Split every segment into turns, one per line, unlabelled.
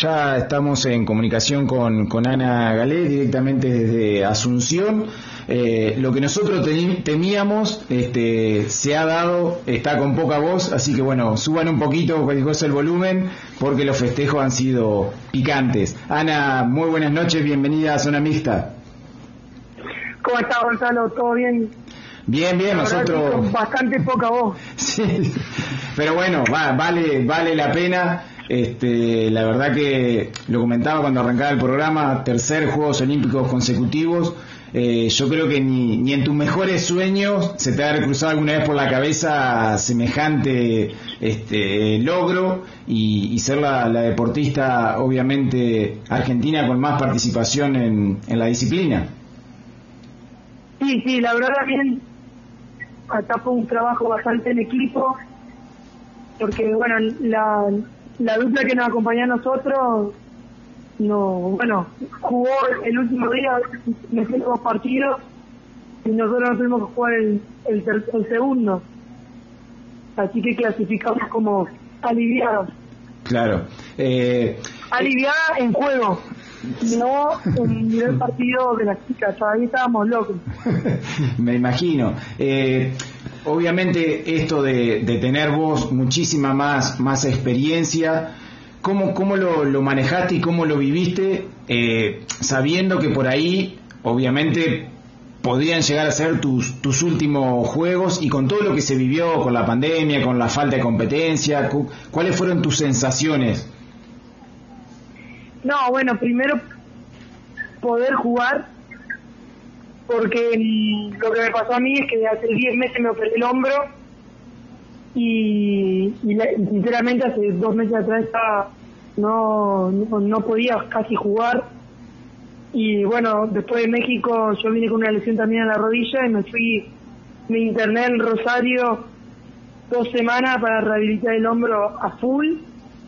ya estamos en comunicación con, con Ana Galé directamente desde Asunción. Eh, lo que nosotros temíamos este, se ha dado, está con poca voz, así que bueno, suban un poquito cosa el volumen porque los festejos han sido picantes. Ana, muy buenas noches, bienvenida a Zona Mixta.
¿Cómo está Gonzalo? ¿Todo bien?
Bien, bien, nosotros...
bastante poca voz.
sí, pero bueno, vale, vale la pena. Este, la verdad que lo comentaba cuando arrancaba el programa, tercer Juegos Olímpicos consecutivos. Eh, yo creo que ni, en tus mejores sueños se te ha cruzado alguna vez por la cabeza semejante este, logro y, ser la, deportista, obviamente, argentina con más participación en, en la disciplina.
Sí, sí, la verdad bien, acá fue un trabajo bastante en equipo, porque bueno, la, la dupla que nos acompañó a nosotros, no, bueno, jugó el último día, metió dos partidos y nosotros no tuvimos que jugar el, el, segundo. Así que clasificamos como aliviados.
Claro.
Eh, Aliviada en juego, no en el partido de las chicas, todavía estábamos locos.
Me imagino. Eh, obviamente esto de, tener vos muchísima más, más experiencia, ¿cómo, cómo lo, manejaste y cómo lo viviste eh, sabiendo que por ahí obviamente podrían llegar a ser tus, tus últimos juegos y con todo lo que se vivió con la pandemia, con la falta de competencia, ¿cuáles fueron tus sensaciones?
No, bueno, primero poder jugar porque mm, lo que me pasó a mí es que hace 10 meses me operé el hombro y, sinceramente hace dos meses atrás no, no, podía casi jugar. Y bueno, después de México yo vine con una lesión también en la rodilla y me fui, me interné en Rosario dos semanas para rehabilitar el hombro a full.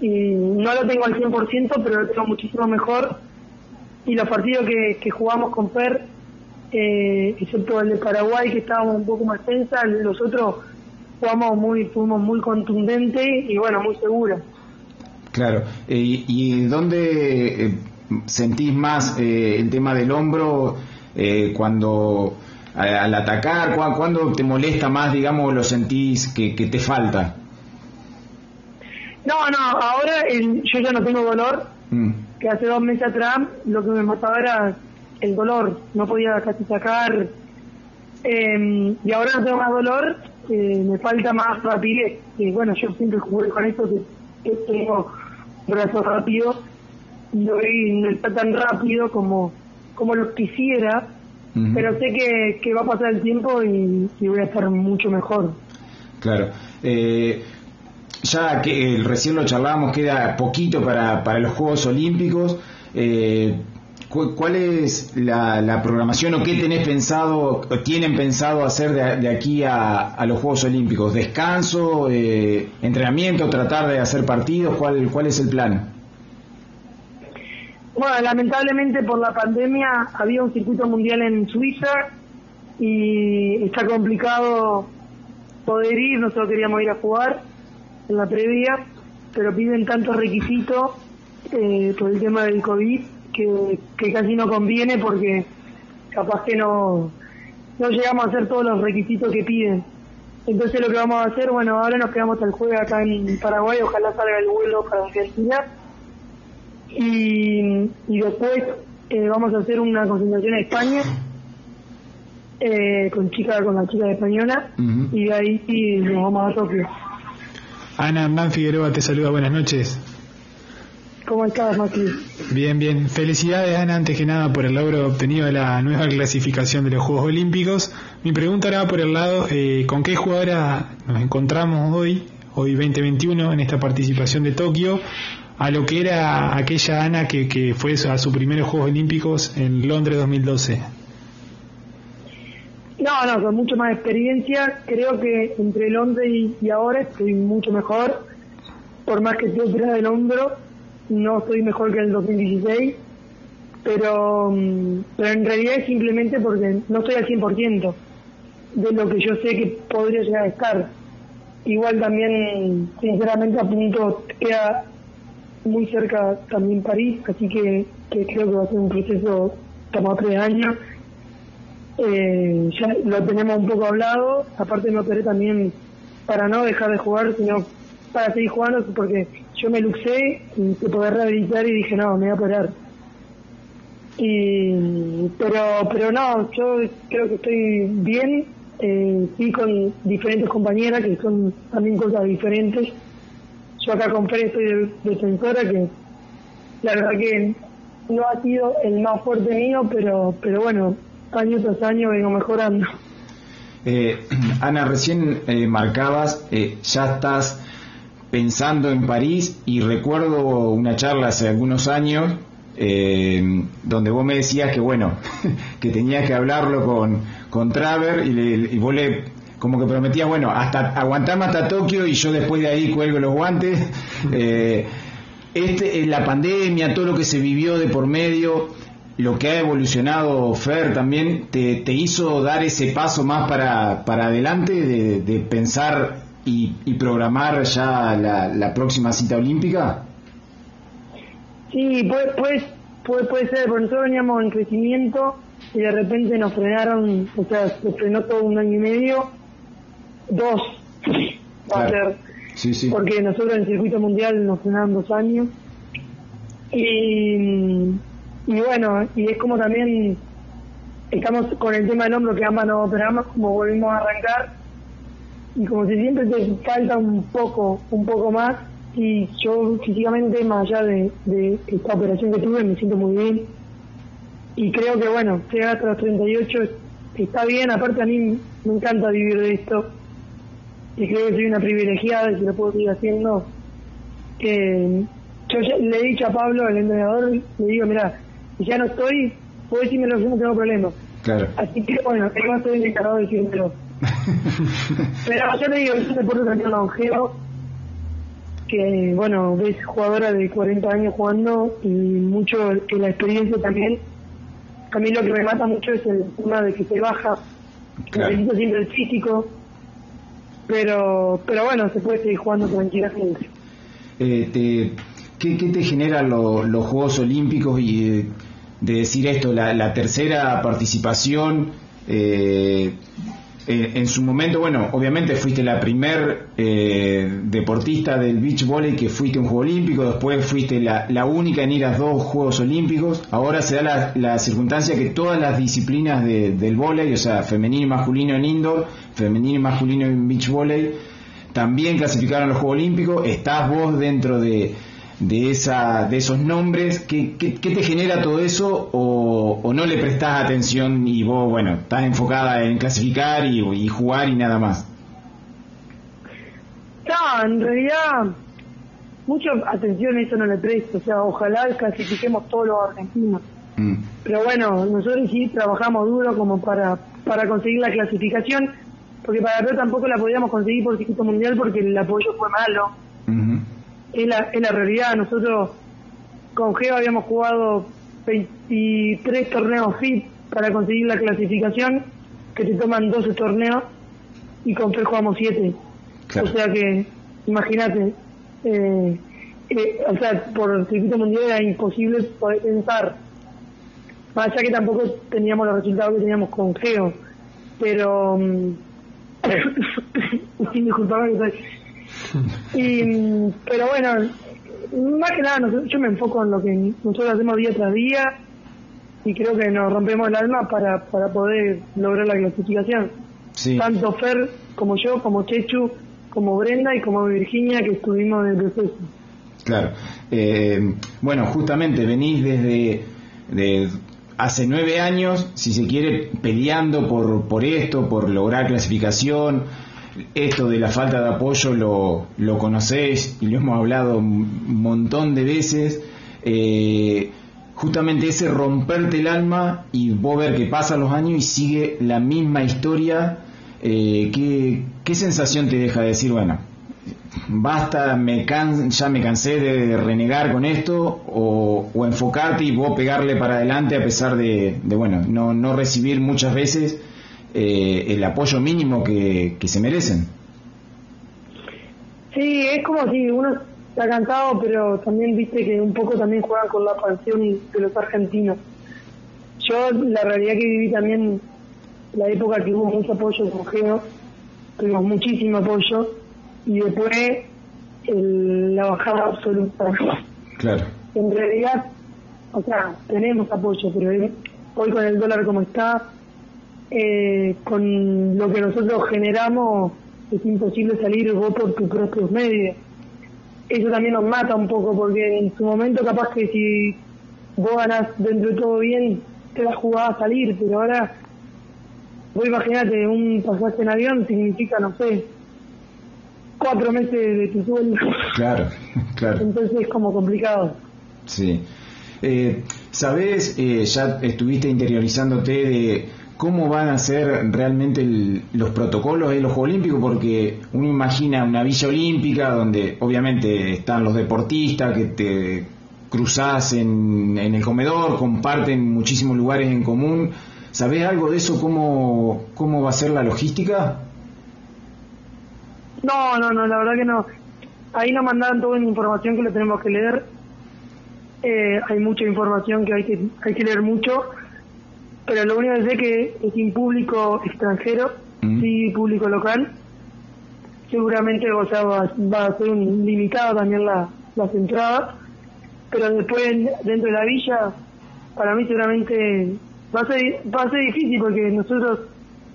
Y no lo tengo al 100% pero lo tengo muchísimo mejor. Y los partidos que, que jugamos con Per eh, excepto el de Paraguay que estábamos un poco más tensa, los otros jugamos muy, fuimos muy contundentes y bueno, muy seguros.
Claro, eh, ¿y dónde eh, sentís más eh, el tema del hombro cuando al atacar, cuando te molesta más, digamos, lo sentís que, te falta?
No, no, ahora yo ya no tengo dolor, mm. que hace dos meses atrás lo que me mataba era el dolor, no podía casi sacar. Em, y ahora no tengo más dolor, eh, me falta más rapidez. Y bueno, yo siempre jugué con esto que, tengo brazos rápidos y hoy no está tan rápido como, como lo quisiera, pero sé que, que va a pasar el tiempo y, voy a estar mucho mejor.
Claro. Eh, ya que eh, recién lo charlábamos, queda poquito para, para los Juegos Olímpicos. Eh, ¿Cuál es la, programación o qué tenés pensado, o tienen pensado hacer de, aquí a, los Juegos Olímpicos? ¿Descanso, eh, entrenamiento, tratar de hacer partidos? ¿Cuál, ¿Cuál es el plan?
Bueno, lamentablemente por la pandemia había un circuito mundial en Suiza y está complicado poder ir, nosotros queríamos ir a jugar en la previa, pero piden tantos requisitos eh, por el tema del COVID que, casi no conviene porque capaz que no, no llegamos a hacer todos los requisitos que piden. Entonces lo que vamos a hacer, bueno, ahora nos quedamos al jueves acá en Paraguay, ojalá salga el vuelo para Argentina. Y, y después eh, vamos a hacer una concentración en España eh, con chica con la chica española y de ahí sí nos vamos a Tokio.
Ana Hernán Figueroa te saluda, buenas noches.
¿Cómo estás, Mati?
Bien, bien. Felicidades, Ana, antes que nada, por el logro obtenido de la nueva clasificación de los Juegos Olímpicos. Mi pregunta era por el lado, eh, ¿con qué jugadora nos encontramos hoy, hoy 2021, en esta participación de Tokio, a lo que era aquella Ana que, que fue a sus primeros Juegos Olímpicos en Londres 2012?
No, no, con mucho más experiencia. Creo que entre Londres y, y ahora estoy mucho mejor. Por más que estoy operada del hombro, no estoy mejor que en el 2016, pero, mm, pero en realidad es simplemente porque no estoy al 100% de lo que yo sé que podría llegar a estar. Igual también, sinceramente, a punto queda muy cerca también París, así que, que creo que va a ser un proceso, a tres años. Eh, ya lo tenemos un poco hablado, aparte me operé también para no dejar de jugar, sino para seguir jugando, porque yo me luxé y se poder rehabilitar y dije, no, me voy a operar. Y, pero, pero no, yo creo que estoy bien, eh, sí con diferentes compañeras que son también cosas diferentes. Yo acá con Fer estoy de defensora que la verdad que no ha sido el más fuerte mío, pero, pero bueno, año tras año vengo mejorando.
Eh, Ana, recién eh, marcabas, eh, ya estás pensando en París y recuerdo una charla hace algunos años eh, donde vos me decías que bueno, que tenías que hablarlo con, con Traver y, le, y vos le como que prometías, bueno, hasta aguantarme hasta Tokio y yo después de ahí cuelgo los guantes. Eh, este, la pandemia, todo lo que se vivió de por medio, lo que ha evolucionado Fer también, te, te hizo dar ese paso más para, para adelante de, de pensar y, y, programar ya la, la, próxima cita olímpica?
Sí, puede, puede, puede, puede ser, porque nosotros veníamos en crecimiento y de repente nos frenaron, o sea, se frenó todo un año y medio, dos va a ser,
sí, sí.
porque nosotros en el circuito mundial nos frenaron dos años y, y bueno, y es como también estamos con el tema del hombro que ambas nos operamos, como volvimos a arrancar y como si siempre te falta un poco, un poco más y yo físicamente más allá de, de esta operación que tuve me siento muy bien y creo que bueno, llegar hasta los 38 está bien, aparte a mí me encanta vivir de esto y creo que soy una privilegiada y si lo puedo seguir haciendo eh, yo ya, le he dicho a Pablo, el entrenador, le digo, mira, si ya no estoy, puedo decírmelo, yo no tengo problema.
Claro.
Así que bueno, él va a ser el encargado de decírmelo. Pero yo le digo, es un deporte también longevo, que bueno, ves jugadora de 40 años jugando y mucho que la experiencia también. A mí lo que me mata mucho es el tema de que se baja,
Claro.
necesito siempre el físico, pero pero bueno, se puede seguir jugando tranquilamente.
Eh, te, ¿qué, ¿Qué te generan lo- los Juegos Olímpicos y eh, de decir esto, la, la tercera participación? eh, en, en su momento, bueno, obviamente fuiste la primer eh, deportista del beach volley que fuiste a un Juego Olímpico, después fuiste la, única en ir a dos Juegos Olímpicos, ahora se da la, circunstancia que todas las disciplinas de- del volley, o sea, femenino y masculino en indoor, femenino y masculino en beach volley, también clasificaron los Juegos Olímpicos, estás vos dentro de, de, esa, de esos nombres, ¿qué, qué, qué te genera todo eso o, o no le prestás atención y vos, bueno, estás enfocada en clasificar y, y jugar y nada más?
No, en realidad, mucha atención a eso no le presto. O sea, ojalá clasifiquemos todos los argentinos.
Mm,
Pero bueno, nosotros sí trabajamos duro como para, para conseguir la clasificación, porque para ver tampoco la podíamos conseguir por circuito mundial porque el apoyo fue malo. Es la, es la realidad. Nosotros con Geo habíamos jugado 23 torneos FIT para conseguir la clasificación, que te toman 12 torneos, y con Fer jugamos 7.
Claro.
O sea que, imagínate, eh, eh, o sea, por el circuito mundial era imposible poder pensar. Más allá que tampoco teníamos los resultados que teníamos con Geo. Pero. mm, que soy. Y, pero bueno, más que nada, yo me enfoco en lo que nosotros hacemos día tras día y creo que nos rompemos el alma para, para poder lograr la clasificación
Sí.
tanto Fer como yo, como Chechu, como Brenda y como Virginia que estuvimos en el proceso.
Claro. Eh, bueno, justamente venís desde de hace nueve años, si se quiere, peleando por, por esto, por lograr clasificación. Esto de la falta de apoyo lo, lo conocéis y lo hemos hablado un montón de veces. Eh, justamente ese romperte el alma y vos ver que pasan los años y sigue la misma historia. Eh, ¿qué, ¿Qué sensación te deja decir, bueno, basta, me can, ya me cansé de renegar con esto o, o enfocarte y vos pegarle para adelante a pesar de, de, bueno, no, no recibir muchas veces eh, el apoyo mínimo que, que se merecen.
Sí, es como si uno está cansado, pero también viste que un poco también juegan con la pasión de los argentinos. Yo la realidad que viví también la época que hubo mucho apoyo con Geo, tuvimos muchísimo apoyo y después la bajada absoluta.
Claro.
En realidad, o sea, tenemos apoyo, pero hoy con el dólar como está, eh, con lo que nosotros generamos, es imposible salir vos por tus propios medios. Eso también nos mata un poco, porque en su momento capaz que si vos ganás dentro de todo bien, te la jugada a salir, pero ahora, vos imaginate, un pasaje en avión significa, no sé, cuatro meses de tu sueldo.
Claro, claro.
Entonces es como complicado.
Sí. Eh, ¿Sabés, eh, ya estuviste interiorizándote de cómo van a ser realmente los protocolos de los Juegos Olímpicos? Porque uno imagina una villa olímpica donde obviamente están los deportistas que te cruzás en, en el comedor, comparten muchísimos lugares en común. ¿Sabés algo de eso? ¿Cómo, cómo va a ser la logística?
No, no, no, la verdad que no. Ahí nos mandaron toda la información que le tenemos que leer. Eh, hay mucha información que hay que hay que leer mucho, pero lo único que sé que es sin público extranjero, mm. sí público local. Seguramente, o sea, va, a ser un limitado también la, las entradas, pero después dentro de la villa, para mí seguramente va a ser va a ser difícil porque nosotros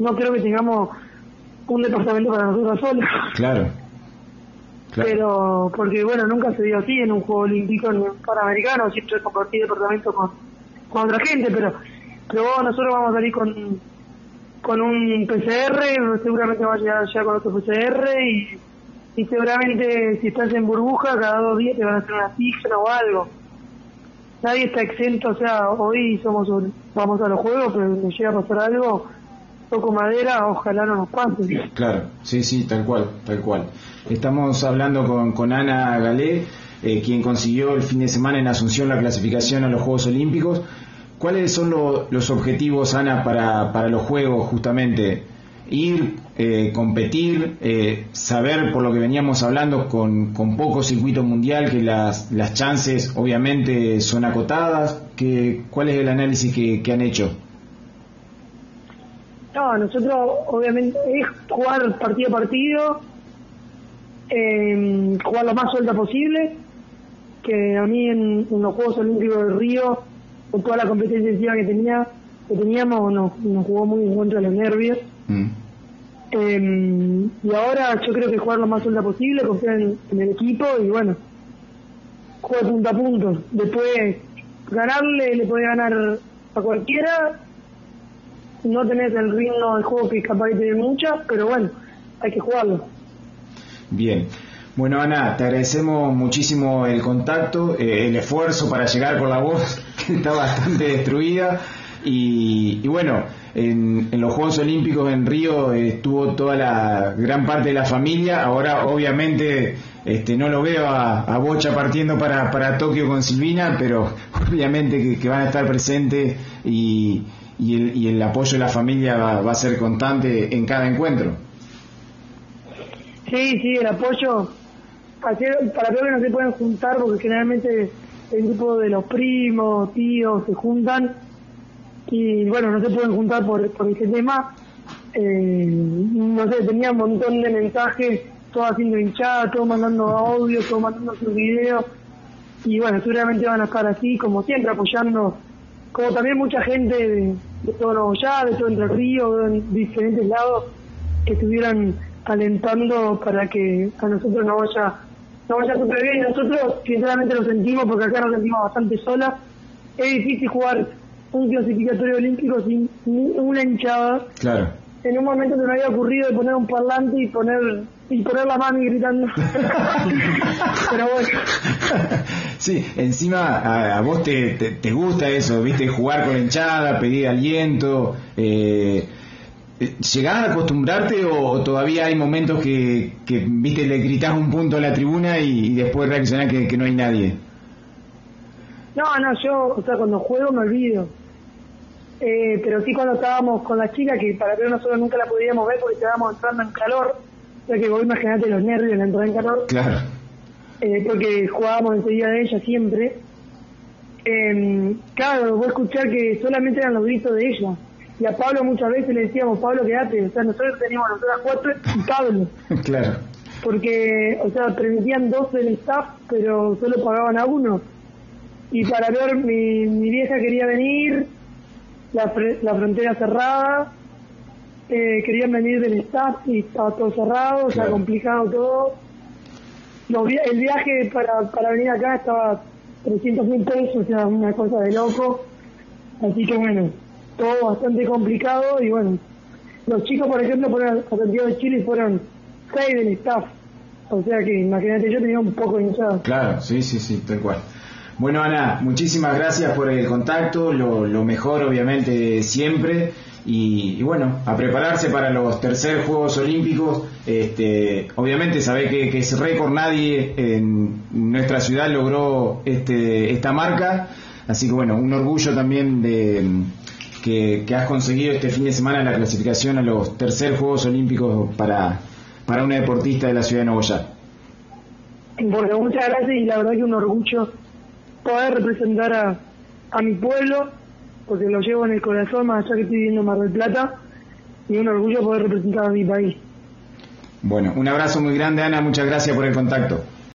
no creo que tengamos un departamento para nosotros solos.
Claro.
Pero, porque bueno, nunca se dio así en un juego olímpico ni un panamericano, siempre compartí departamento con, con otra gente, pero, pero nosotros vamos a salir con, con un PCR, seguramente va a llegar ya con otro PCR y, seguramente si estás en burbuja, cada dos días te van a hacer una cifra o algo. Nadie está exento, o sea, hoy somos vamos a los juegos, pero si llega a pasar algo, toco madera, ojalá no nos pase.
Claro, sí, sí, tal cual, tal cual. Estamos hablando con, con Ana Galé, eh, quien consiguió el fin de semana en Asunción la clasificación a los Juegos Olímpicos. ¿Cuáles son los objetivos, Ana, para, para los Juegos justamente? Ir, eh, competir, eh, saber por lo que veníamos hablando con, con poco circuito mundial que las, las chances obviamente son acotadas. Que, ¿Cuál es el análisis que, han hecho?
No, nosotros obviamente es jugar partido a partido, eh, jugar lo más suelta posible, que a mí en, los Juegos Olímpicos del Río, con toda la competencia que tenía que teníamos, nos, nos jugó muy en contra de los nervios. Mm. Eh, y ahora yo creo que jugar lo más suelta posible, confiar en, el equipo y bueno, jugar punto a punto. Después, ganarle, le puede ganar a cualquiera no tenés el ritmo del juego que capaz de tener mucha, pero bueno, hay que jugarlo.
Bien. Bueno, Ana, te agradecemos muchísimo el contacto, eh, el esfuerzo para llegar con la voz, está bastante destruida. Y, bueno, en, los Juegos Olímpicos en Río estuvo toda la gran parte de la familia. Ahora, obviamente, este, no lo veo a, Bocha partiendo para, para Tokio con Silvina, pero obviamente que van a estar presentes y, y el, y el apoyo de la familia va, a ser constante en cada encuentro.
Sí, sí, el apoyo. Para que no se pueden juntar porque generalmente el grupo de los primos, tíos se juntan y bueno, no se pueden juntar por, por ese tema. Eh, no sé, tenía un montón de mensajes, todos haciendo hinchada, todos mandando audio, todos mandando sus videos y bueno, seguramente van a estar así, como siempre, apoyando como también mucha gente de, de todo Nuevo Ya, de todo Entre Ríos, de diferentes lados, que estuvieran alentando para que a nosotros no vaya no vaya súper bien. Nosotros sinceramente lo sentimos porque acá nos sentimos bastante solas. Es difícil jugar un clasificatorio olímpico sin una hinchada.
Claro.
En un momento se me había ocurrido de poner un parlante y poner y poner la mano y gritando. Pero bueno.
Sí, encima a, vos te, te, gusta eso, viste, jugar con hinchada, pedir aliento. Eh, ¿Llegás a acostumbrarte o, todavía hay momentos que, que, viste, le gritás un punto a la tribuna y, después reaccionás que, que no hay nadie?
No, no, yo, o sea, cuando juego me olvido. Eh, pero sí cuando estábamos con la chica, que para que nosotros nunca la podíamos ver porque estábamos entrando en calor, o sea que vos imaginate los nervios, la entrada en calor.
Claro.
eh, porque jugábamos enseguida de ella siempre. Eh, claro, vos escuchar que solamente eran los gritos de ella. Y a Pablo muchas veces le decíamos, Pablo, quédate. O sea, nosotros teníamos nosotras cuatro y Pablo.
claro.
Porque, o sea, permitían dos del staff, pero solo pagaban a uno. Y para ver, mi, mi vieja quería venir, la, la frontera cerrada, eh, querían venir del staff y estaba todo cerrado, o sea, complicado todo. el viaje para, para venir acá estaba 300 mil pesos, o sea, una cosa de loco. Así que bueno, todo bastante complicado y bueno, los chicos, por ejemplo, fueron Santiago de Chile y fueron seis del staff. O sea que imagínate, yo tenía un poco de hinchado.
Claro, sí, sí, sí, tal cual. Bueno, Ana, muchísimas gracias por el contacto, lo, lo mejor obviamente siempre. Y, bueno, a prepararse para los tercer Juegos Olímpicos. Este, obviamente sabe que, que es récord, nadie en nuestra ciudad logró este, esta marca. Así que bueno, un orgullo también de que, has conseguido este fin de semana la clasificación a los tercer Juegos Olímpicos para, para una deportista de la ciudad de Nogoyá.
Bueno, muchas gracias y la verdad que un orgullo poder representar a, a mi pueblo porque lo llevo en el corazón, más allá que estoy viviendo en Mar del Plata, y un orgullo poder representar a mi país.
Bueno, un abrazo muy grande, Ana, muchas gracias por el contacto.